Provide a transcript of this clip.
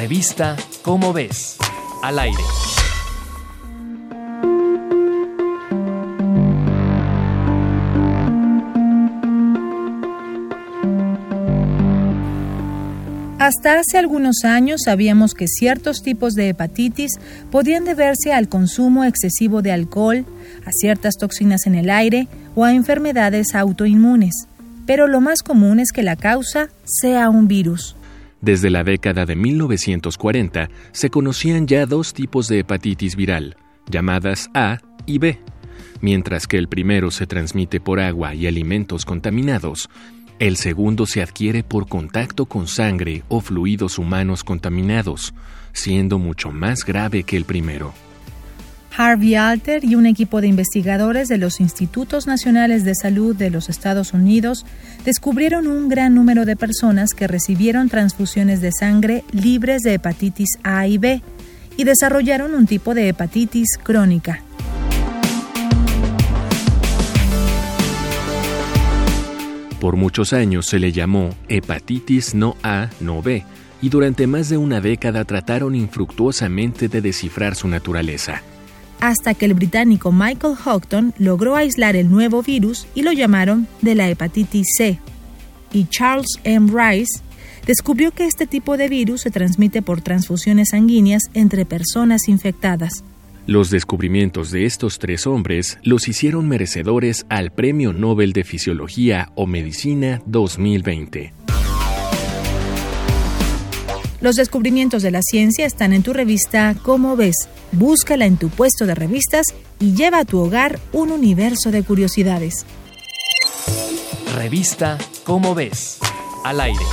Revista Cómo ves, al aire. Hasta hace algunos años sabíamos que ciertos tipos de hepatitis podían deberse al consumo excesivo de alcohol, a ciertas toxinas en el aire o a enfermedades autoinmunes, pero lo más común es que la causa sea un virus. Desde la década de 1940 se conocían ya dos tipos de hepatitis viral, llamadas A y B. Mientras que el primero se transmite por agua y alimentos contaminados, el segundo se adquiere por contacto con sangre o fluidos humanos contaminados, siendo mucho más grave que el primero. Harvey Alter y un equipo de investigadores de los Institutos Nacionales de Salud de los Estados Unidos descubrieron un gran número de personas que recibieron transfusiones de sangre libres de hepatitis A y B y desarrollaron un tipo de hepatitis crónica. Por muchos años se le llamó hepatitis no A, no B, y durante más de una década trataron infructuosamente de descifrar su naturaleza. Hasta que el británico Michael Houghton logró aislar el nuevo virus y lo llamaron de la hepatitis C. Y Charles M. Rice descubrió que este tipo de virus se transmite por transfusiones sanguíneas entre personas infectadas. Los descubrimientos de estos tres hombres los hicieron merecedores al Premio Nobel de Fisiología o Medicina 2020. Los descubrimientos de la ciencia están en tu revista Cómo ves. Búscala en tu puesto de revistas y lleva a tu hogar un universo de curiosidades. Revista Cómo ves. Al aire.